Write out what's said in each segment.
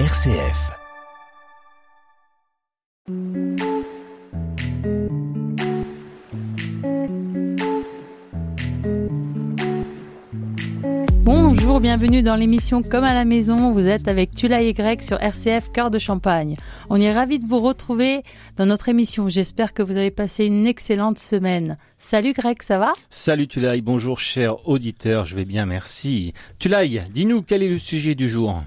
RCF. Bonjour, bienvenue dans l'émission Comme à la maison. Vous êtes avec Tula et Greg sur RCF Cœur de Champagne. On est ravis de vous retrouver dans notre émission. J'espère que vous avez passé une excellente semaine. Salut Greg, ça va? Salut Tulaï, bonjour cher auditeur, je vais bien, merci. Tulaï, dis-nous quel est le sujet du jour?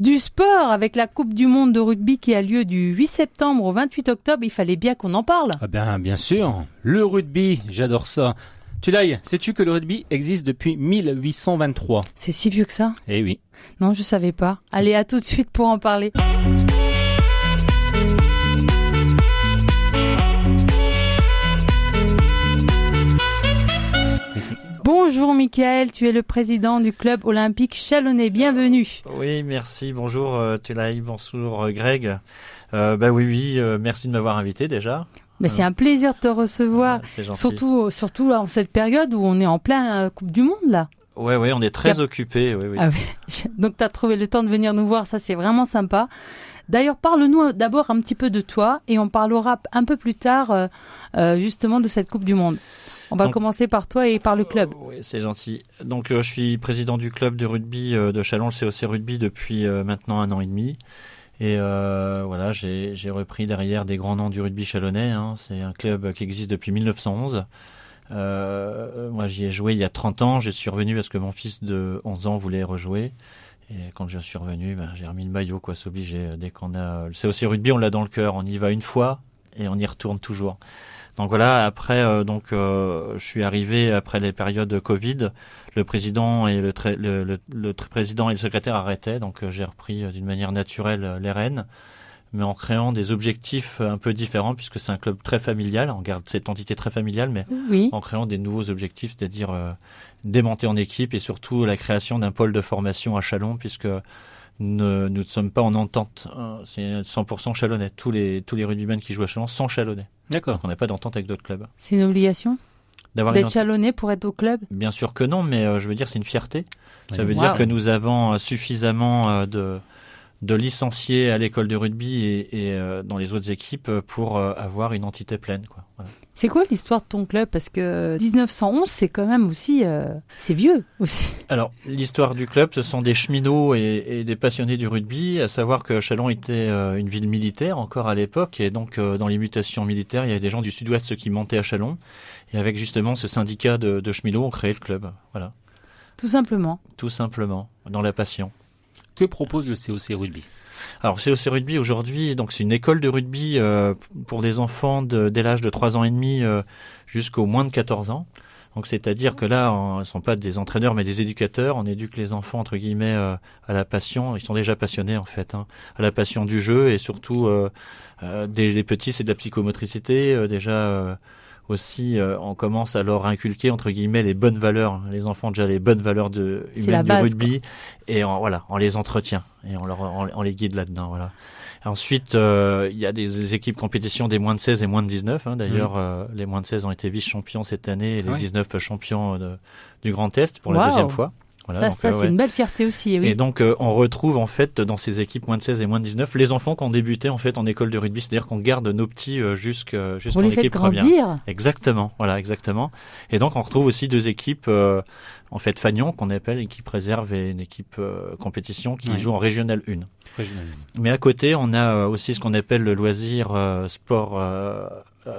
Du sport avec la Coupe du Monde de rugby qui a lieu du 8 septembre au 28 octobre. Il fallait bien qu'on en parle. Ah ben, bien sûr. Le rugby, j'adore ça. Tulaï, sais-tu que le rugby existe depuis 1823 C'est si vieux que ça? Eh oui. Non, je savais pas. Allez, à tout de suite pour en parler. Bonjour Michael, tu es le président du club olympique chalonnais. Bienvenue. Oui, merci. Bonjour euh, Tulaï, bonjour euh, Greg. Euh, bah oui, oui, euh, merci de m'avoir invité déjà. Mais c'est un plaisir de te recevoir, surtout surtout en cette période où on est en plein euh, Coupe du Monde là. Ouais, ouais, on est très Yep. occupés. Oui, oui. Ah oui. Donc tu as trouvé le temps de venir nous voir, ça c'est vraiment sympa. D'ailleurs, parle-nous d'abord un petit peu de toi et on parlera un peu plus tard euh, euh, justement de cette Coupe du Monde. On va Donc- commencer par toi et par le club. Oui, c'est gentil. Donc, euh, je suis président du club de rugby euh, de Chalon, le COC Rugby, depuis euh, maintenant un an et demi. Et euh, voilà, j'ai j'ai repris derrière des grands noms du rugby chalonnais. Hein. C'est un club qui existe depuis 1911. Euh, moi, j'y ai joué il y a 30 ans. Je suis revenu parce que mon fils de 11 ans voulait rejouer. Et quand je suis revenu, ben, j'ai remis le maillot, quoi. C'est obligé. Dès qu'on a le COC Rugby, on l'a dans le cœur. On y va une fois et on y retourne toujours. Donc voilà. Après, euh, donc, euh, je suis arrivé après les périodes de Covid. Le président et le, le, le- le président et le secrétaire arrêtaient. Donc, euh, j'ai repris euh, d'une manière naturelle euh, les rênes mais en créant des objectifs un peu différents puisque c'est un club très familial. On garde cette entité très familiale, mais Oui. en créant des nouveaux objectifs, c'est-à-dire euh, des montées en équipe et surtout la création d'un pôle de formation à Chalon, puisque ne- nous ne sommes pas en entente. hein, C'est 100% chalonnais. Tous les tous les rugbymen qui jouent à Chalon sont chalonnais. D'accord. Donc on n'a pas d'entente avec d'autres clubs. C'est une obligation D'avoir d'être entente- chalonné pour être au club? Bien sûr que non, mais euh, je veux dire c'est une fierté. Ça Oui. veut Wow. dire que nous avons euh, suffisamment euh, de de licenciés à l'école de rugby et, et, euh, dans les autres équipes pour euh, avoir une entité pleine. Quoi. Voilà. C'est quoi l'histoire de ton club? Parce que 1911, c'est quand même aussi... euh, c'est vieux aussi. Alors, l'histoire du club, ce sont des cheminots et, et des passionnés du rugby, à savoir que Chalon était euh, une ville militaire encore à l'époque, et donc euh, dans les mutations militaires, il y avait des gens du sud-ouest qui montaient à Chalon, et avec justement ce syndicat de, de cheminots, on créait le club. Voilà, Tout simplement. tout simplement, dans la passion. Que propose le COC Rugby Alors, COC Rugby aujourd'hui, donc c'est une école de rugby euh, pour des enfants dès l'âge de 3 ans et demi euh, jusqu'au moins de 14 ans. Donc c'est-à-dire que là, on- ne sont pas des entraîneurs mais des éducateurs. On éduque les enfants entre guillemets euh, à la passion. Ils sont déjà passionnés en fait, hein, à la passion du jeu et surtout les petits c'est de la psychomotricité. déjà aussi, euh, on commence à leur inculquer entre guillemets les bonnes valeurs. Les enfants ont déjà les bonnes valeurs de humaines du rugby et on, voilà, on les entretient et on, leur, on, on les guide là-dedans. Voilà. Ensuite, euh, il y a des équipes compétition des moins de 16 et moins de 19. Hein. D'ailleurs, euh, les moins de 16 ont été vice-champions cette année et les Ouais. 19 champions euh, de- du Grand Est pour la deuxième fois. Voilà, ça, donc, ça euh, c'est ouais. une belle fierté aussi. eh Oui. Et donc, euh, on retrouve en fait dans ces équipes moins de 16 et moins de 19 les enfants qui ont débuté en fait en école de rugby. C'est-à-dire qu'on garde nos petits euh, Vous jusqu'en les faites équipe première. grandir. Exactement, voilà, exactement. Et donc on retrouve aussi deux équipes, euh, en fait Fagnon qu'on appelle équipe réserve et une équipe euh, compétition qui Ouais. joue en régional 1. Régional. Mais à côté, on a euh, aussi ce qu'on appelle le loisir euh, sport euh,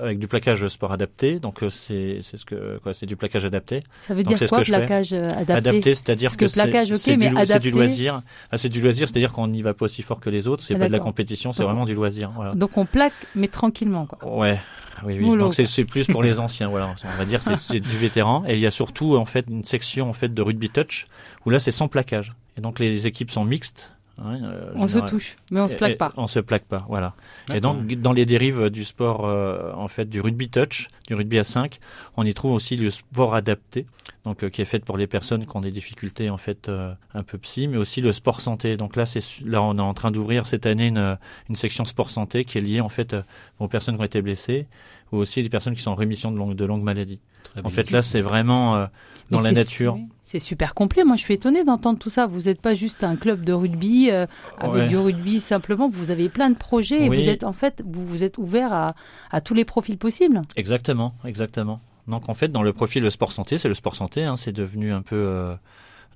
avec du plaquage sport adapté. Donc euh, c'est c'est ce que quoi, c'est du plaquage adapté. Ça veut dire quoi, plaquage euh, adapté, Adapté, c'est-à-dire que que plaquage, mais du, c'est du loisir. Ah, c'est du loisir, c'est-à-dire qu'on n'y va pas aussi fort que les autres. C'est Ah, pas de la compétition, c'est vraiment du loisir. Voilà. Donc on plaque, mais tranquillement. Quoi. Ouais, oui, oui. Mollo, Donc c'est plus pour les anciens, voilà. On va dire c'est c'est du vétéran. Et il y a surtout en fait une section en fait de rugby touch où là c'est sans plaquage. Et donc les équipes sont mixtes. Hein, euh, On se touche, mais on se et- plaque et- pas. On se plaque pas, voilà. Et donc dans les dérives du sport euh, en fait du rugby touch, du rugby à 5, on y trouve aussi le sport adapté, donc euh, qui est fait pour les personnes qui ont des difficultés en fait euh, un peu psy, mais aussi le sport santé. Donc là c'est là on est en train d'ouvrir cette année une, une section sport santé qui est liée en fait euh, aux personnes qui ont été blessées ou aussi des personnes qui sont en rémission de longue de longue maladie. Très En bien. fait là c'est vraiment euh, dans Mais la nature. C'est super complet. Moi, je suis étonnée d'entendre tout ça. Vous n'êtes pas juste un club de rugby euh, avec Ouais. du rugby simplement. Vous avez plein de projets et Oui. vous êtes en fait, vous, vous êtes ouvert à, à tous les profils possibles. Exactement, exactement. Donc en fait, dans le profil le sport santé, c'est le sport santé, hein, c'est devenu un peu euh,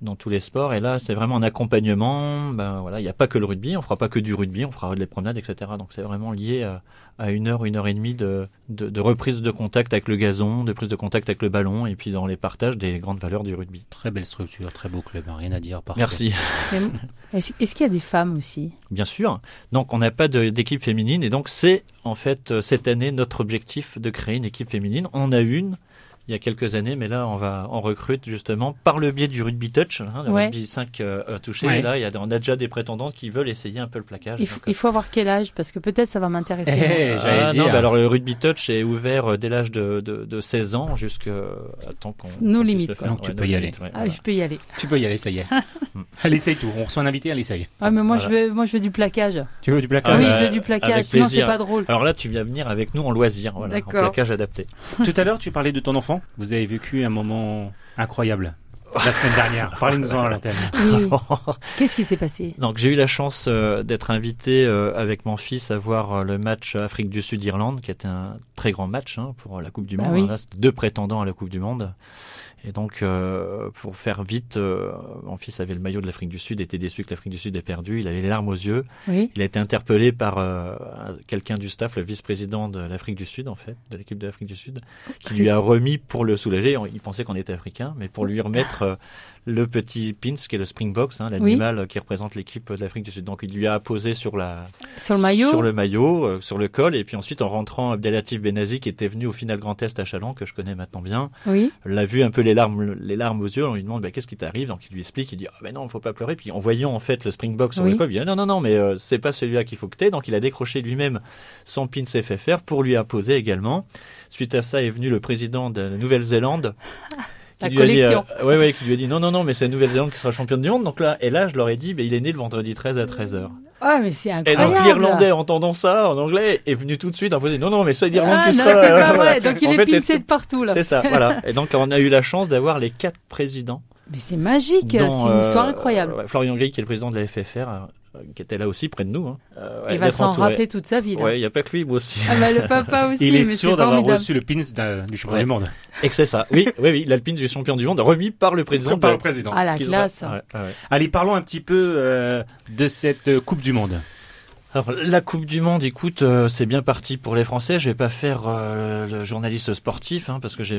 dans tous les sports. Et là, c'est vraiment un accompagnement. Ben voilà, il n'y a pas que le rugby, on fera pas que du rugby, on fera des promenades, etc. Donc c'est vraiment lié à, à une heure, une heure et demie de, de, de reprise de contact avec le gazon, de prise de contact avec le ballon, et puis dans les partages des grandes valeurs du rugby. Très belle structure, très beau club, hein, rien à dire. Parfait. Merci. Est-ce qu'il y a des femmes aussi? Bien sûr. Donc on n'a pas d'équipe féminine et donc c'est en fait euh, cette année notre objectif de créer une équipe féminine. On en a une il y a quelques années, mais là on va on recrute justement par le biais du rugby touch, hein, le Ouais. rugby 5 euh, euh, touché. Ouais. Et là il y a, on a déjà des prétendantes qui veulent essayer un peu le plaquage. il, faut- Donc, il faut avoir quel âge? Parce que peut-être ça va m'intéresser. Eh, ah, non, bah alors le rugby touch est ouvert euh, dès l'âge de, de, de 16 ans jusqu'à temps qu'on. Nos qu'on puisse limites. Donc, tu peux nos y limites, ouais, Ah, voilà. je peux y aller. Tu peux y aller, ça y est. elle essaye tout. On reçoit un invité, elle essaye. Ah, mais moi, Voilà. je veux, moi, je veux du plaquage. Tu veux du Ah, placard oui, bah, je veux du plaquage. avec Sinon, c'est plaisir. pas drôle. Alors là, tu viens venir avec nous en loisir, voilà, en plaquage adapté. Tout à l'heure, tu parlais de ton enfant. Vous avez vécu un moment incroyable la semaine dernière. Parlez-nous-en à l'antenne. Oui. Qu'est-ce qui s'est passé? Donc j'ai eu la chance euh, d'être invité euh, avec mon fils à voir euh, le match Afrique du Sud-Irlande, qui était un très grand match hein, pour la Coupe du Bah Monde. oui. Là, deux prétendants à la Coupe du Monde. Et donc, euh, pour faire vite, euh, mon fils avait le maillot de l'Afrique du Sud, était déçu que l'Afrique du Sud ait perdu. Il avait les larmes aux yeux. Oui. Il a été interpellé par euh, un- quelqu'un du staff, le vice-président de l'Afrique du Sud, en fait, de l'équipe de l'Afrique du Sud, qui lui a remis pour le soulager. Il pensait qu'on était africain, mais pour lui remettre le petit pins, qui est le springbox, hein, l'animal qui représente l'équipe de l'Afrique du Sud. Donc, il lui a posé sur la Sur le maillot sur le maillot, sur le col, et puis ensuite en rentrant, Abdelatif Benazi, qui était venu au final Grand Est à Chalon, que je connais maintenant bien, Oui. l'a vu un peu les larmes, les larmes aux yeux. On lui demande bah, qu'est-ce qui t'arrive, donc il lui explique, il dit ah ben non, il faut pas pleurer. Puis en voyant en fait le Springbox sur Oui. le col, il dit ah, non non non, mais euh, c'est pas celui-là qu'il faut que t'aies. Donc il a décroché lui-même son pins FFR pour lui apposer également. Suite à ça est venu le président de la Nouvelle-Zélande. Lui dit, euh, ouais, ouais, qui lui a dit non, non, non, mais c'est la Nouvelle-Zélande qui sera championne du monde. Donc là, et là, je leur ai dit, ben, il est né le vendredi 13 à 13h. Ah, mais c'est Et incroyable. donc l'Irlandais, entendant ça en anglais, est venu tout de suite en posant non, non, mais c'est l'Irlande Ah, qui non, sera. c'est pas euh, vrai. Donc il En est pincé de partout, là. C'est ça, voilà. Et donc on a eu la chance d'avoir les quatre présidents. Mais c'est magique. C'est une histoire euh, incroyable. Florian Gris, qui est le président de la FFR, qui était là aussi près de nous. Hein. Euh, ouais, il va s'en rappeler toute sa vie, là. Ouais, il n'y a pas que lui, moi aussi. Ah, bah, le papa aussi, Il est mais sûr d'avoir reçu le pins du champion Ouais. du monde. Et que c'est ça. Oui, oui, oui, l'Alpine du champion du monde, remis par le président. Par le président. Ah, la classe. sera- ouais, ouais. Allez, parlons un petit peu euh, de cette euh, Coupe du Monde. Alors, la Coupe du Monde, écoute, euh, c'est bien parti pour les Français. Je vais pas faire euh, le journaliste sportif, hein, parce que je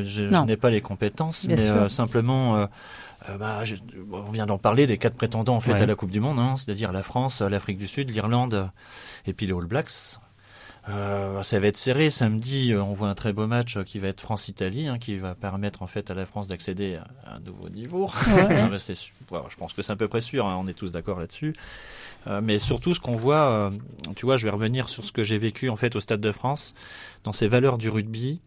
n'ai pas les compétences, Bien mais euh, simplement, euh, euh, bah, je- on vient d'en parler des quatre prétendants en fait Ouais. à la Coupe du Monde, hein, c'est-à-dire la France, l'Afrique du Sud, l'Irlande euh, et puis les All Blacks. Euh, ça va être serré samedi. euh, On voit un très beau match euh, qui va être France-Italie, hein, qui va permettre en fait à la France d'accéder à un nouveau niveau. Ouais. Non, je pense que c'est à peu près sûr. hein, on est tous d'accord là-dessus. Euh, mais surtout, ce qu'on voit, euh, tu vois, je vais revenir sur ce que j'ai vécu en fait au Stade de France, dans ces valeurs du rugby.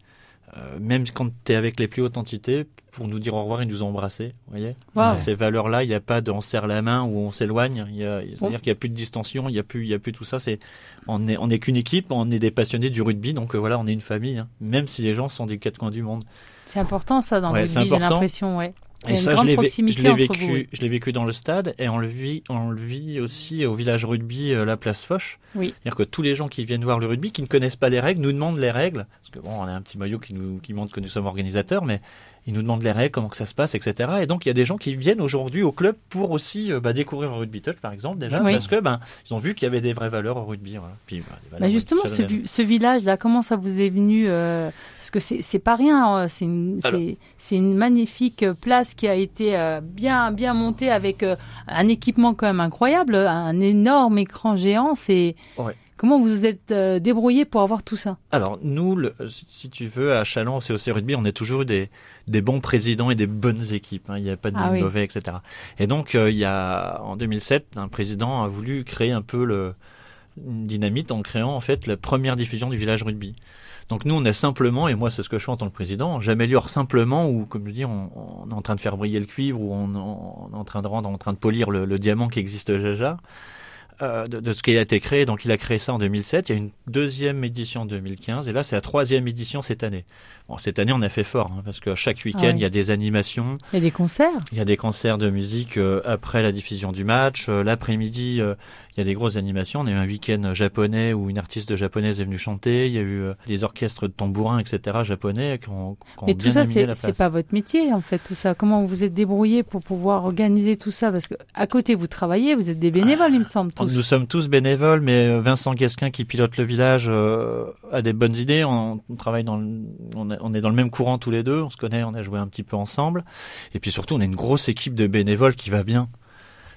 Euh, même quand tu es avec les plus hautes entités, pour nous dire au revoir, ils nous ont embrassés. Vous voyez Wow. Dans Ces valeurs-là, il n'y a pas de on serre la main ou on s'éloigne. Il y a, c'est-à-dire qu'il n'y a plus de distension, il n'y a plus, il y a plus tout ça. C'est, on est, on est qu'une équipe, on est des passionnés du rugby, donc euh, voilà, on est une famille. hein. même si les gens sont des quatre coins du monde. C'est important, ça, dans Ouais, le rugby, j'ai l'impression, ouais. Et ça, je l'ai, vécu, vous, je l'ai vécu dans le stade et on le vit, on le vit aussi au village rugby, euh, la place Foch. Oui. C'est-à-dire que tous les gens qui viennent voir le rugby, qui ne connaissent pas les règles, nous demandent les règles. Parce que bon, on a un petit maillot qui nous, qui montre que nous sommes organisateurs, mais ils nous demandent les règles, comment que ça se passe, etc. Et donc, il y a des gens qui viennent aujourd'hui au club pour aussi euh, bah, découvrir le rugby touch, par exemple, déjà, Oui. parce que ben, ils ont vu qu'il y avait des vraies valeurs au rugby. Voilà. Puis, bah, valeurs Bah justement, ce, village-là, comment ça vous est venu euh, Parce que c'est pas rien, euh, c'est une, Alors- c'est- c'est une magnifique euh, place qui a été euh, bien, bien montée avec euh, un équipement quand même incroyable, un énorme écran géant. C'est Ouais. Comment vous vous êtes euh, débrouillé pour avoir tout ça? Alors nous, le- si tu veux, à Chalon, au COC Rugby, on est toujours eu des, des bons présidents et des bonnes équipes. hein. Il n'y a pas de Ah oui. mauvais, etc. Et donc, euh, il y a en 2007, un président a voulu créer un peu le une dynamite en créant en fait la première diffusion du village rugby. Donc nous, on est simplement, et moi c'est ce que je fais en tant que président, j'améliore simplement, ou comme je dis, on, on est en train de faire briller le cuivre, ou on, on est en train de rendre, en train de polir le, le diamant qui existe déjà. Euh, de, de, ce qui a été créé. Donc il a créé ça en 2007. Il y a une deuxième édition en 2015 et là c'est la troisième édition cette année. Bon, cette année on a fait fort hein, parce que chaque week-end Ah il y a des animations, Il y a des concerts. il y a des concerts de musique euh, après la diffusion du match. Euh, L'après-midi euh, il y a des grosses animations. On a eu un week-end japonais où une artiste japonaise est venue chanter. Il y a eu euh, des orchestres de tambourins etc japonais qui ont, qui ont Mais bien tout ça, c'est pas votre métier, en fait, tout ça. Comment vous vous êtes débrouillé pour pouvoir organiser tout ça? Parce que à côté, vous travaillez, vous êtes des bénévoles, il me semble, tous. Nous sommes tous bénévoles, mais euh, Vincent Guesquin qui pilote le village euh, a des bonnes idées. On, on travaille dans, le, on, est- on est dans le même courant tous les deux. On se connaît, on a joué un petit peu ensemble. Et puis surtout, on a une grosse équipe de bénévoles qui va bien.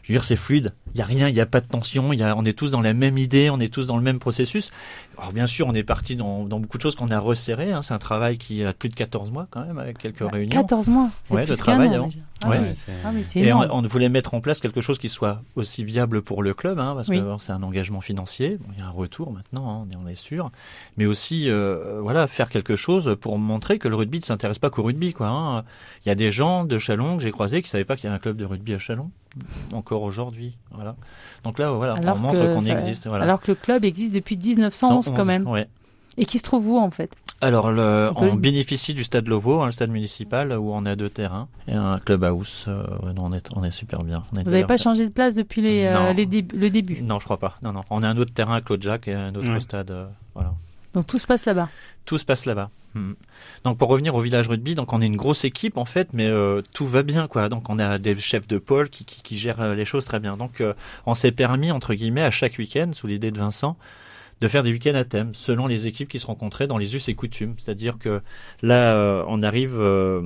Je veux dire, c'est fluide. Il y a rien, il y a pas de tension. Il y a, on est tous dans la même idée, on est tous dans le même processus. Alors bien sûr, on est parti dans, dans beaucoup de choses qu'on a resserrées. Hein. C'est un travail qui a plus de 14 mois quand même, avec quelques réunions. 14 mois. C'est Ouais, de travail an, avant. Ah, Ouais. oui. Ah, Et on, voulait mettre en place quelque chose qui soit aussi viable pour le club, hein, parce Oui. que c'est un engagement financier. Bon, il y a un retour maintenant, hein, on est- on est sûr. Mais aussi, euh, voilà, faire quelque chose pour montrer que le rugby ne s'intéresse pas qu'au rugby, quoi. hein. Il y a des gens de Chalon que j'ai croisés qui savaient pas qu'il y a un club de rugby à Chalon, encore aujourd'hui. Voilà. Donc là, voilà, Alors on montre qu'on existe. Voilà. Alors que le club existe depuis 1911 quand même. Ouais. Et qui se trouve où, en fait? Alors, le, On bénéficie du stade Lovo, hein, le stade municipal, où on a deux terrains et un clubhouse. Euh, ouais, non, on est, on est super bien. On est Vous n'avez pas changé de place depuis les, euh, les le début? Non, je crois pas. Non, non. On a un autre terrain à Claude Jacques et un autre Ouais. stade. euh, voilà. Donc tout se passe là-bas. Tout se passe là-bas. Mhm. Donc pour revenir au village rugby, donc on est une grosse équipe en fait, mais euh, tout va bien quoi. Donc on a des chefs de pôle qui, qui, qui gèrent euh, les choses très bien. Donc euh, on s'est permis entre guillemets à chaque week-end, sous l'idée de Vincent, de faire des week-ends à thème selon les équipes qui se rencontraient dans les us et coutumes. C'est-à-dire que là, euh, on arrive euh,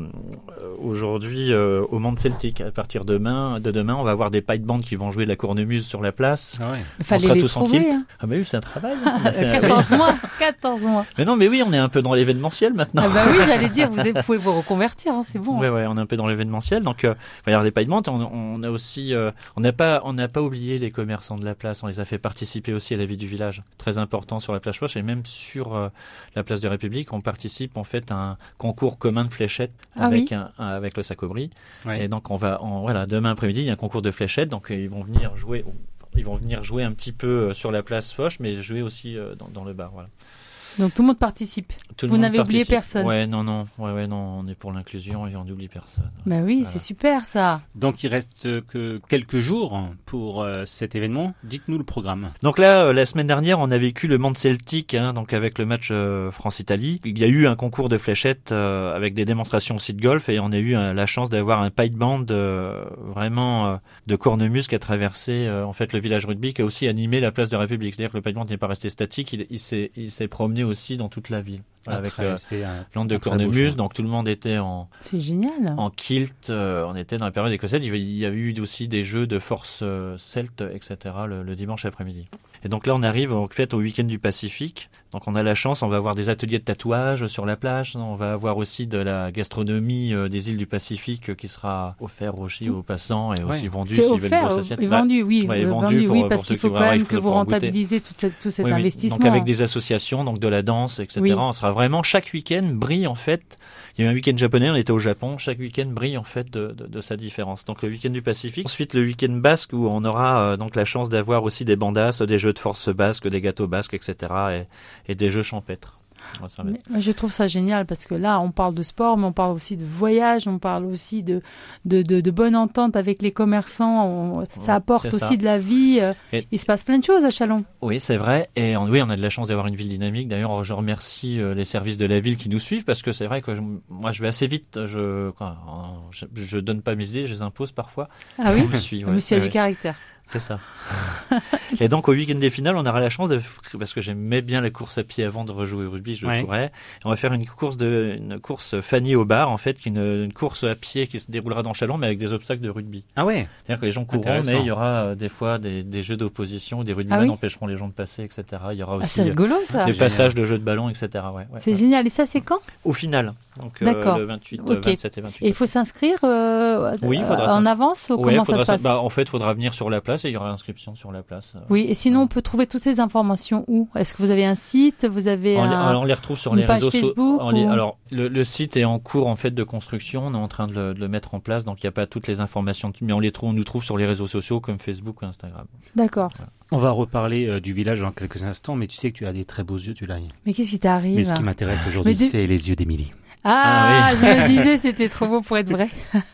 aujourd'hui euh, au monde celtique. À partir de demain, de demain, on va avoir des pipe bands qui vont jouer de la cornemuse sur la place. Ah ouais. Il fallait sera les tous en trouver. kilt. hein. Ah bah oui, c'est un travail. hein. On a fait- 14 mois. 14 mois. Mais non, mais oui, on est un peu dans l'événementiel maintenant. Ah bah oui, j'allais dire, vous pouvez vous reconvertir, hein, c'est bon. Ouais, ouais, on est un peu dans l'événementiel. Donc, euh, il va y avoir des paillements. On, on a aussi, euh, on n'a pas, on n'a pas oublié les commerçants de la place. On les a fait participer aussi à la vie du village. Très important sur la plage Foch et même sur euh, la place de République, on participe en fait à un concours commun de fléchettes Ah avec oui. un, un- avec le Sacobri. Ouais. Et donc, on va, on, voilà, demain après-midi, il y a un concours de fléchettes. Donc, ils vont venir jouer. Ils vont venir jouer un petit peu euh, sur la place Foch, mais jouer aussi euh, dans, dans le bar. Voilà. Donc tout le monde participe. Tout Vous n'avez oublié personne. Ouais, non, non, ouais, ouais, non, on est pour l'inclusion et on n'oublie personne. Bah oui, Voilà. c'est super ça. Donc il reste que quelques jours pour euh, cet événement. Dites-nous le programme. Donc là, euh, la semaine dernière, on a vécu le monde celtique, hein, donc avec le match euh, France-Italie. Il y a eu un concours de fléchettes euh, avec des démonstrations aussi de golf et on a eu euh, la chance d'avoir un pipe band euh, vraiment euh, de cornemuse qui a traversé euh, en fait le village rugby, qui a aussi animé la place de République. C'est-à-dire que le pipe band n'est pas resté statique, il, il s'est il s'est promené aussi dans toute la ville Voilà, avec euh, l'ande de beau cornemuse. Donc tout le monde était en C'est génial. en kilt, euh, on était dans la période écossaise. Il y avait eu aussi des jeux de force euh, celte, etc. Le, le dimanche après-midi. Et donc là, on arrive en fait au week-end du Pacifique. Donc on a la chance, on va avoir des ateliers de tatouage sur la plage. On va avoir aussi de la gastronomie euh, des îles du Pacifique euh, qui sera offert aussi aux passants et aussi Ouais. vendu s'ils veulent une vendu, oui, ouais, euh, vendu vendu, pour- oui, parce qu'il qui faut quand même que vous rentabilisez tout, cette- tout cet Oui, oui. investissement. Donc avec des associations, donc de la danse, etc. Oui. On sera vraiment chaque week-end brille en fait. Il y a eu un week-end japonais, on était au Japon. Chaque week-end brille en fait de, sa différence. Donc le week-end du Pacifique. Ensuite le week-end basque où on aura euh, donc la chance d'avoir aussi des bandasses, des jeux de force basques, des gâteaux basques, etc. Et, et des jeux champêtres. Mais je trouve ça génial parce que là, on parle de sport, mais on parle aussi de voyage, on parle aussi de, de, de, de bonne entente avec les commerçants. on- ça apporte aussi ça. de la vie. euh, Et- Il se passe plein de choses à Chalon. Oui, c'est vrai. Et on, oui, on a de la chance d'avoir une ville dynamique. D'ailleurs, je remercie euh, les services de la ville qui nous suivent parce que c'est vrai que je- moi, je vais assez vite. Je, je, je donne pas mes idées, je les impose parfois. Ah oui On me suit, ouais. Monsieur a Ouais, du caractère. C'est ça. et donc au week-end des finales, on aura la chance de parce que j'aimais bien la course à pied avant de rejouer au rugby, je Ouais. courais. Et on va faire une course de une course Fanny au bar en fait, qui est une, une course à pied qui se déroulera dans Chalon mais avec des obstacles de rugby. Ah ouais. C'est-à-dire que les gens courront, mais il y aura euh, des fois des, des jeux d'opposition, des rugbymen Ah oui empêcheront les gens de passer, etc. Il y aura Ah, aussi euh, rigolo ça. des passages de jeux de ballon, etc. Ouais, ouais, C'est ouais. génial. Et ça, c'est quand? Au final, Donc D'accord. le 28, Ok. 27 et 28. Et il faut s'inscrire euh, Oui, en avance ou Ouais, comment ça se passe bah, en fait, il faudra venir sur la place et il y aura inscription sur la place. euh. Oui, et sinon on peut trouver toutes ces informations où? Est-ce que vous avez un site? Vous avez On, les- un... on les retrouve sur une les page réseaux. Facebook les- Alors, le, le site est en cours en fait de construction. On est en train de le, de le mettre en place, donc il n'y a pas toutes les informations, mais on les trouve, on nous trouve sur les réseaux sociaux comme Facebook ou Instagram. D'accord. On va reparler euh, du village dans quelques instants, mais tu sais que tu as des très beaux yeux, tu l'as. Mais qu'est-ce qui t'arrive? Mais ce qui m'intéresse aujourd'hui, des- c'est les yeux d'Émilie. Ah, Ah je me disais c'était trop beau pour être vrai.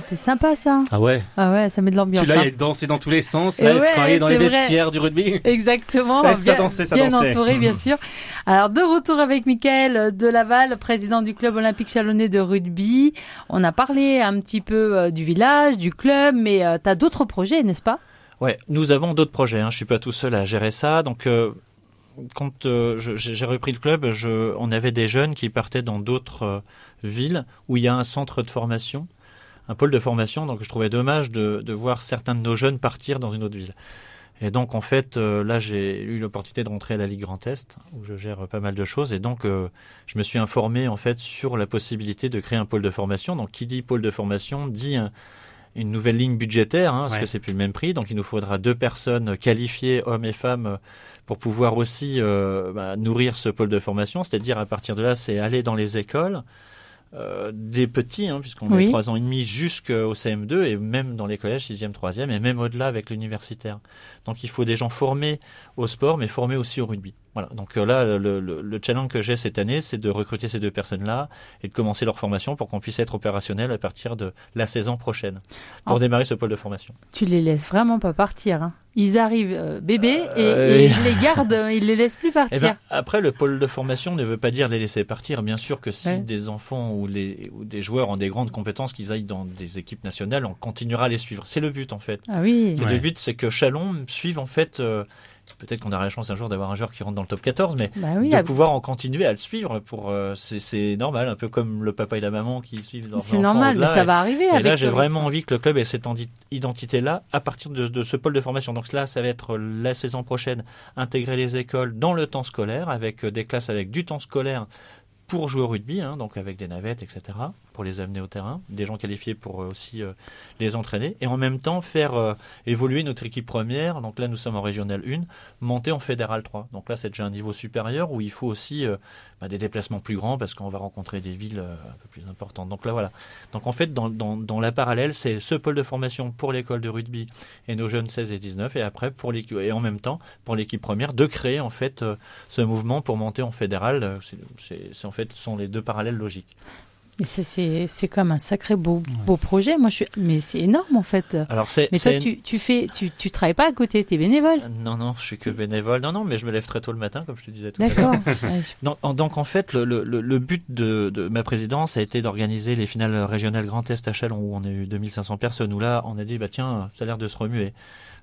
c'était sympa ça. Ah ouais Ah ouais, ça met de l'ambiance. Tu l'as hein. dansé dans tous les sens, là, ouais, dans les vrai. vestiaires du rugby. Exactement, Ouais, ça bien, dansait, ça bien dansait. entouré bien sûr. Alors de retour avec Mickaël de Laval, président du club olympique chalonnais de rugby. On a parlé un petit peu euh, du village, du club, mais tu t'as d'autres projets, n'est-ce pas? Ouais, nous avons d'autres projets. Hein. Je suis pas tout seul à gérer ça. Donc, euh, quand euh, j'ai j'ai repris le club, je, on avait des jeunes qui partaient dans d'autres euh, villes où il y a un centre de formation, un pôle de formation. Donc, je trouvais dommage de, de voir certains de nos jeunes partir dans une autre ville. Et donc, en fait, euh, là, j'ai eu l'opportunité de rentrer à la Ligue Grand Est, où je gère pas mal de choses. Et donc, euh, je me suis informé, en fait, sur la possibilité de créer un pôle de formation. Donc, qui dit pôle de formation dit un- une nouvelle ligne budgétaire, hein, parce Ouais. que c'est plus le même prix. Donc, il nous faudra deux personnes qualifiées, hommes et femmes, pour pouvoir aussi euh, bah, nourrir ce pôle de formation. C'est-à-dire, à partir de là, c'est aller dans les écoles, euh, des petits, hein, puisqu'on Oui. a trois ans et demi jusqu'au CM2 et même dans les collèges, sixième, troisième et même au-delà avec l'universitaire. Donc il faut des gens formés au sport, mais formés aussi au rugby. Voilà. Donc euh, là, le, le- le challenge que j'ai cette année, c'est de recruter ces deux personnes-là et de commencer leur formation pour qu'on puisse être opérationnel à partir de la saison prochaine pour Oh. démarrer ce pôle de formation. Tu les laisses vraiment pas partir. Hein. Ils arrivent euh, bébés et, Euh, et oui. ils les gardent, euh, ils les laissent plus Eh partir. ben, après, le pôle de formation ne veut pas dire les laisser partir. Bien sûr que si Ouais. des enfants ou, les, ou des joueurs ont des grandes compétences, qu'ils aillent dans des équipes nationales, on continuera à les suivre. C'est le but en fait. ah oui. Et Ouais. Le but, c'est que Chalon suive en fait. euh, Peut-être qu'on aura la chance un jour d'avoir un joueur qui rentre dans le top 14, mais Bah oui, de pouvoir en continuer à le suivre. Pour euh, c'est- normal, un peu comme le papa et la maman qui suivent leurs c'est normal, mais ça Et- va arriver. et avec là, j'ai vraiment envie que le club ait cette identité-là à partir de, de ce pôle de formation. Donc là, ça va être la saison prochaine, intégrer les écoles dans le temps scolaire, avec euh, des classes avec du temps scolaire pour jouer au rugby, hein, donc avec des navettes, etc., pour les amener au terrain, des gens qualifiés pour euh, aussi euh, les entraîner, et en même temps faire euh, évoluer notre équipe première. Donc là, nous sommes en régional 1, monter en fédéral 3. Donc là, c'est déjà un niveau supérieur où il faut aussi bah, des déplacements plus grands parce qu'on va rencontrer des villes un peu plus importantes. Donc là, voilà. Donc en fait, dans, la parallèle, c'est ce pôle de formation pour l'école de rugby et nos jeunes 16 et 19, et après pour et en même temps pour l'équipe première de créer en fait ce mouvement pour monter en fédéral. C'est- en fait ce sont les deux parallèles logiques. Mais c'est- c'est c'est comme un sacré beau, beau projet. Moi, je suis... Mais c'est énorme, en fait. Alors c'est. Mais toi, tu, tu fais, tu, tu travailles pas à côté, t'es bénévole. Non, non, je suis que bénévole. Non, non, mais je me lève très tôt le matin, comme je te disais tout à l'heure. D'accord. Donc en fait, le, le, le- le but de, de ma présidence a été d'organiser les finales régionales Grand Est à Chalon, où on a eu 2500 personnes, où là, on a dit, bah tiens, ça a l'air de se remuer.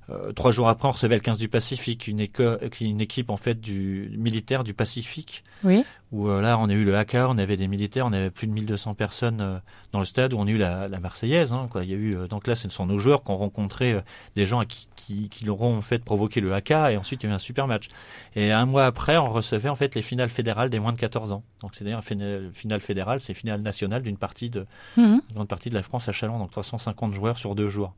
Euh, trois jours après, on recevait le 15 du Pacifique, une, éco- une équipe en fait du militaire du Pacifique, Oui. où euh, là, on a eu le haka, on avait des militaires, on avait plus de 1200 personnes euh, dans le stade, où on a eu la, la Marseillaise. Hein, quoi. Il y a eu, euh, donc là, ce sont nos joueurs qui ont rencontré euh, des gens qui, qui, qui leur ont en fait provoqué le haka, et ensuite il y a eu un super match. Et un mois après, on recevait en fait les finales fédérales des moins de 14 ans. Donc c'est d'ailleurs une finale fédérale, c'est finale nationale d'une partie de Mhm. une grande partie de la France à Chalon, donc 350 joueurs sur deux jours.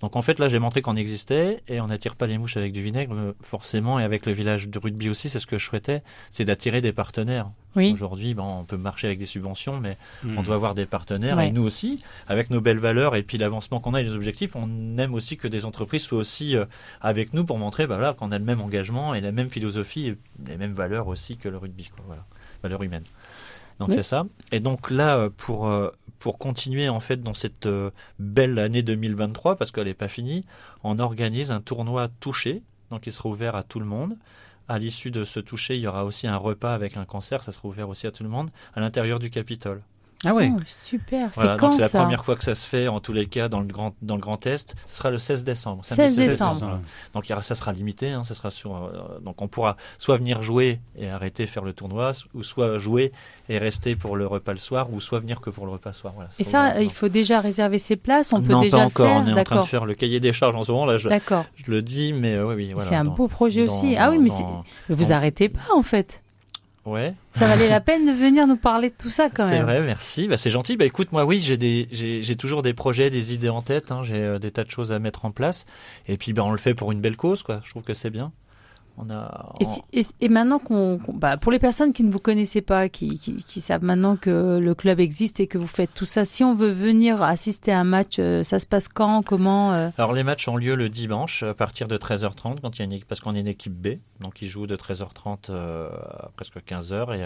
Donc en fait là j'ai montré qu'on existait et on n'attire pas les mouches avec du vinaigre euh, forcément et avec le village de rugby aussi c'est ce que je souhaitais, c'est d'attirer des partenaires. Oui. Aujourd'hui bon, on peut marcher avec des subventions mais Hmm. on doit avoir des partenaires Ouais. et nous aussi avec nos belles valeurs et puis l'avancement qu'on a et les objectifs on aime aussi que des entreprises soient aussi euh, avec nous pour montrer bah, voilà, qu'on a le même engagement et la même philosophie et les mêmes valeurs aussi que le rugby quoi, voilà valeurs humaines donc Oui. c'est ça et donc là euh, pour euh, pour continuer en fait dans cette euh, belle année 2023 parce qu'elle n'est pas finie on organise un tournoi touché donc il sera ouvert à tout le monde à l'issue de ce toucher, il y aura aussi un repas avec un concert, ça sera ouvert aussi à tout le monde, à l'intérieur du Capitole. Ah ouais. Oh, super. Voilà, c'est quand c'est la ça première fois que ça se fait, en tous les cas, dans le Grand, dans le grand Est. Ce sera le 16 décembre. 16 samedi décembre. Donc il y aura- ça sera limité, hein, ça sera sur, euh, donc on pourra soit venir jouer et arrêter faire le tournoi, ou soit jouer et rester pour le repas le soir, ou soit venir que pour le repas le soir. Voilà, Et ça, il faut déjà réserver ses places. On peut non, déjà pas le encore. faire. On est en train de D'accord. faire le cahier des charges en ce moment. Là, je, D'accord. je le dis, mais euh, oui, oui. Voilà, c'est un dans- beau projet dans- aussi. Ah oui, mais vous arrêtez pas en fait. Ouais. Ça valait la peine de venir nous parler de tout ça quand C'est même. vrai, merci. Bah, c'est gentil. Bah, écoute, moi, oui, j'ai des, j'ai, j'ai toujours des projets, des idées en tête. Hein. J'ai euh, des tas de choses à mettre en place. Et puis, bah, on le fait pour une belle cause, quoi. Je trouve que c'est bien. On a. Et, si- et- et maintenant qu'on, bah, pour les personnes qui ne vous connaissaient pas, qui, qui, qui savent maintenant que le club existe et que vous faites tout ça, si on veut venir assister à un match, euh, ça se passe quand, comment euh Alors, les matchs ont lieu le dimanche à partir de 13h30 quand il y a une, équipe- parce qu'on est une équipe B. Donc, ils jouent de 13h30 euh, à presque 15h et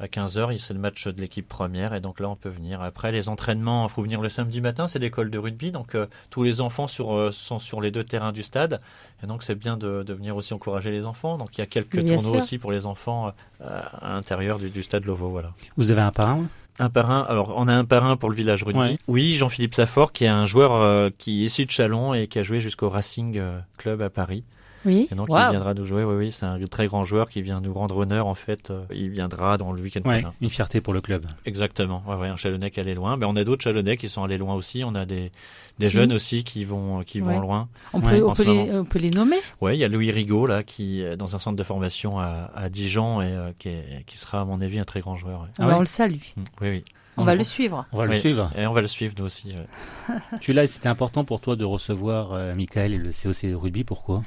à 15h, c'est le match de l'équipe première et donc là, on peut venir. Après, les entraînements, il faut venir le samedi matin, c'est l'école de rugby. Donc, euh, tous les enfants sur, euh, sont sur les deux terrains du stade. Et donc, c'est bien de, de venir aussi encourager les enfants. Donc, il y a quelques Bien tournois sûr. aussi pour les enfants euh, à l'intérieur du, du stade Lovo. Voilà. Vous avez un parrain? Un parrain, alors on a un parrain pour le village rugby. Ouais. Oui, Jean-Philippe Saffort, qui est un joueur euh, qui est issu de Chalon et qui a joué jusqu'au Racing euh, Club à Paris. Oui. Et donc il viendra nous jouer. Oui, oui, c'est un très grand joueur qui vient nous rendre honneur en fait. Euh, il viendra dans le week-end Ouais, prochain. une fierté pour le club. Exactement. Ouais, ouais, un Chalonnais qui allait loin. Ben on a d'autres Chalonnais qui sont allés loin aussi. On a des des Qui jeunes aussi qui vont qui Ouais. vont loin. On peut, on les, moment. on peut les nommer? Ouais, il y a Louis Rigaud là qui est dans un centre de formation à, à Dijon et euh, qui, est- qui sera à mon avis un très grand joueur. ouais. Ah Bah, on le salue. Mm, Oui, oui. On va le suivre. On va le Oui. suivre. Et on va le suivre nous aussi. ouais. Tu là, c'était important pour toi de recevoir euh, Michael et le COC rugby. Pourquoi?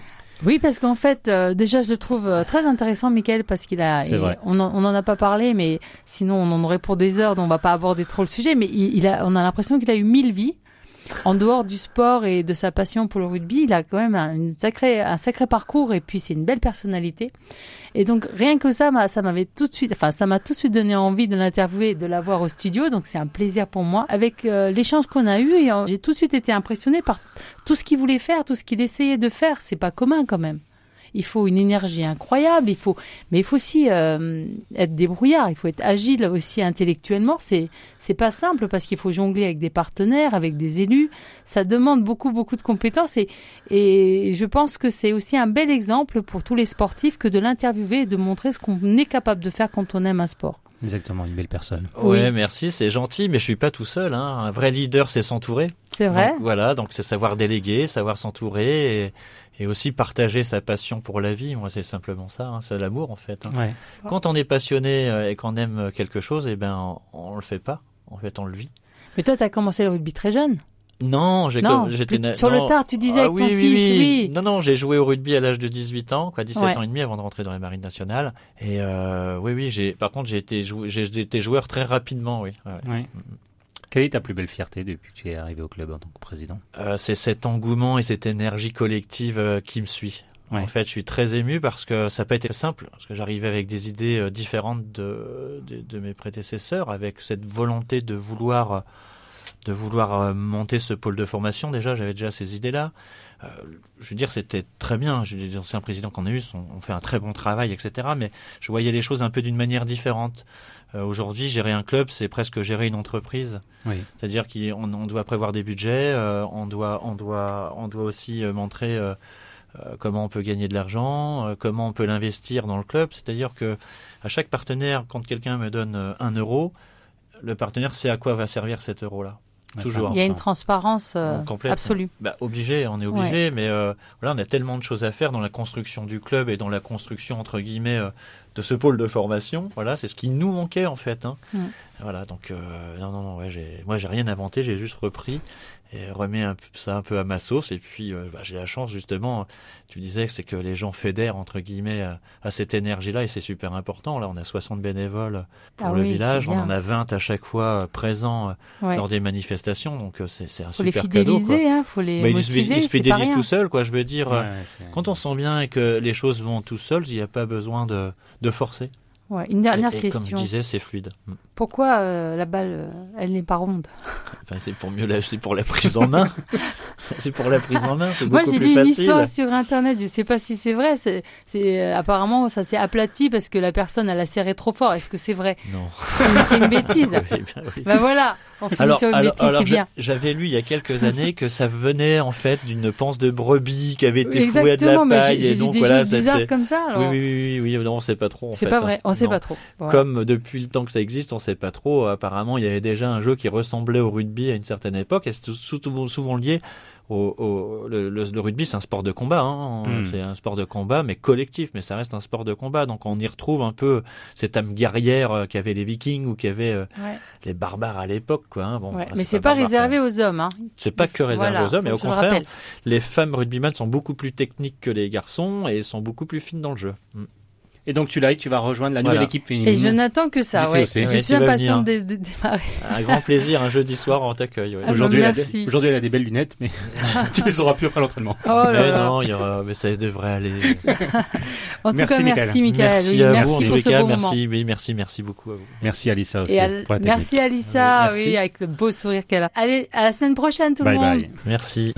Oui, parce qu'en fait, euh, déjà, je le trouve euh, très intéressant, Michael, parce qu'il a, on en, on en a pas parlé, mais sinon on en aurait pour des heures, donc on va pas aborder trop le sujet. Mais il, il a, on a l'impression qu'il a eu mille vies. En dehors du sport et de sa passion pour le rugby, il a quand même un, sacré, un sacré parcours et puis c'est une belle personnalité. Et donc rien que ça, ça m'avait tout de suite, enfin ça m'a tout de suite donné envie de l'interviewer de l'avoir au studio. Donc c'est un plaisir pour moi. Avec euh, l'échange qu'on a eu, euh, j'ai tout de suite été impressionnée par tout ce qu'il voulait faire, tout ce qu'il essayait de faire. C'est pas commun quand même. Il faut une énergie incroyable, il faut, mais il faut aussi euh, être débrouillard, il faut être agile aussi intellectuellement. C'est c'est pas simple parce qu'il faut jongler avec des partenaires, avec des élus. Ça demande beaucoup beaucoup de compétences et et je pense que c'est aussi un bel exemple pour tous les sportifs que de l'interviewer et de montrer ce qu'on est capable de faire quand on aime un sport. Exactement, une belle personne. Ouais, Oui. merci, c'est gentil, mais je suis pas tout seul. Hein. Un vrai leader, c'est s'entourer. C'est vrai. Donc, voilà, donc c'est savoir déléguer, savoir s'entourer et, et aussi partager sa passion pour la vie. Moi, c'est simplement ça, hein, c'est l'amour en fait. hein. Ouais. Quand on est passionné euh, et qu'on aime quelque chose, eh ben, on, on le fait pas. En fait, on le vit. Mais toi, tu as commencé le rugby très jeune. Non, j'ai j'étais sur non. le tard, tu disais Ah avec ton oui, oui, fils, oui. oui. Non, non, j'ai joué au rugby à l'âge de 18 ans, quoi, 17 Ouais. ans et demi avant de rentrer dans les marines nationales. Et euh, oui, oui, j'ai. Par contre, j'ai été, jou- j'ai été joueur très rapidement, oui. Ouais, ouais. Ouais. Quelle est ta plus belle fierté depuis que tu es arrivé au club en tant que président? Euh, c'est cet engouement et cette énergie collective euh, qui me suit. En fait, je suis très ému parce que ça n'a pas été simple, parce que j'arrivais avec des idées euh, différentes de, de, de, mes prédécesseurs, avec cette volonté de vouloir de vouloir euh, monter ce pôle de formation. Déjà, j'avais déjà ces idées-là. Euh, je veux dire, c'était très bien. Je, les anciens présidents qu'on a eu ont, fait un très bon travail, etc. Mais je voyais les choses un peu d'une manière différente. Euh, Aujourd'hui, gérer un club, c'est presque gérer une entreprise. Oui. C'est-à-dire qu'on on doit prévoir des budgets, euh, on doit, on doit, on doit aussi montrer comment on peut gagner de l'argent, comment on peut l'investir dans le club. C'est-à-dire que à chaque partenaire, quand quelqu'un me donne un euro, le partenaire sait à quoi va servir cet euro-là. Toujours. Il y a une transparence euh, absolue. Bah, obligé, on est obligé, mais euh, voilà, on a tellement de choses à faire dans la construction du club et dans la construction entre guillemets euh, de ce pôle de formation. Voilà, c'est ce qui nous manquait en fait. Hein. Mm. Voilà, donc non, non, non, ouais, j'ai, moi j'ai rien inventé, j'ai juste repris et remets un, ça un peu à ma sauce. Et puis, euh, bah, j'ai la chance, justement, tu disais que c'est que les gens fédèrent, entre guillemets, à, cette énergie-là, et c'est super important. Là, on a 60 bénévoles pour ah le village, on en a 20 à chaque fois euh, présents euh, lors des manifestations, donc c'est, c'est un faut super les fidéliser, cadeau, Hein, faut les bah, motiver, ils se fidélisent tout seuls, quoi. Je veux dire, quand on sent bien et que les choses vont tout seuls, il n'y a pas besoin de, de forcer. Ouais, une dernière et, question. Comme je disais, c'est fluide. Mm. Pourquoi euh, la balle, euh, elle n'est pas ronde? Enfin, C'est pour mieux, la, c'est pour la prise en main. c'est pour la prise en main. C'est Moi, j'ai lu une histoire sur Internet. Je sais pas si c'est vrai. C'est, c'est euh, apparemment ça s'est aplati parce que la personne elle a serré trop fort. Est-ce que c'est vrai? Non. C'est une bêtise. oui, ben, oui. ben voilà. On alors, sur une alors. J'avais lu il y a quelques années que ça venait en fait d'une panse de brebis qui avait été fouée à de la Exactement, mais paille et donc des voilà, bizarres comme ça. Oui, Alors... oui, oui, oui, oui, non, on sait pas trop. c'est pas hein. vrai. On sait Non. pas trop. Comme depuis le temps que ça existe, on sait pas trop. Apparemment, il y avait déjà un jeu qui ressemblait au rugby à une certaine époque, et c'est souvent, souvent lié au, au- le, le- le rugby. C'est un sport de combat, hein. Mm. c'est un sport de combat, mais collectif. Mais ça reste un sport de combat, donc on y retrouve un peu cette âme guerrière euh, qu'avaient les Vikings ou qu'avaient euh, Ouais. les barbares à l'époque, quoi. hein. Bon, Ouais. bah, Mais c'est pas barbare, réservé quoi. aux hommes. Hein. C'est pas que réservé Voilà, aux hommes, mais faut au le contraire, les femmes rugbyman sont beaucoup plus techniques que les garçons et sont beaucoup plus fines dans le jeu. Mm. Et donc tu l'as, tu vas rejoindre la Voilà. nouvelle équipe féminine. Et je n'attends que ça. Ouais. Je Ouais, suis impatiente de, de démarrer. Un grand plaisir, un jeudi soir, on t'accueille. ouais. Ah, Aujourd'hui, elle a, merci. des- aujourd'hui, elle a des belles lunettes, mais tu les auras plus après l'entraînement. Oh mais là. non, il y aura, mais ça devrait aller. En tout Merci, cas, Michael. merci Michael. merci Oui, à merci vous, pour ce moment. merci, oui, merci, merci beaucoup à vous. Merci Alissa aussi Et à- pour la technique. merci Alissa, Oui, merci. oui, avec le beau sourire qu'elle a. Allez, à la semaine prochaine tout Bye le monde. bye. Merci.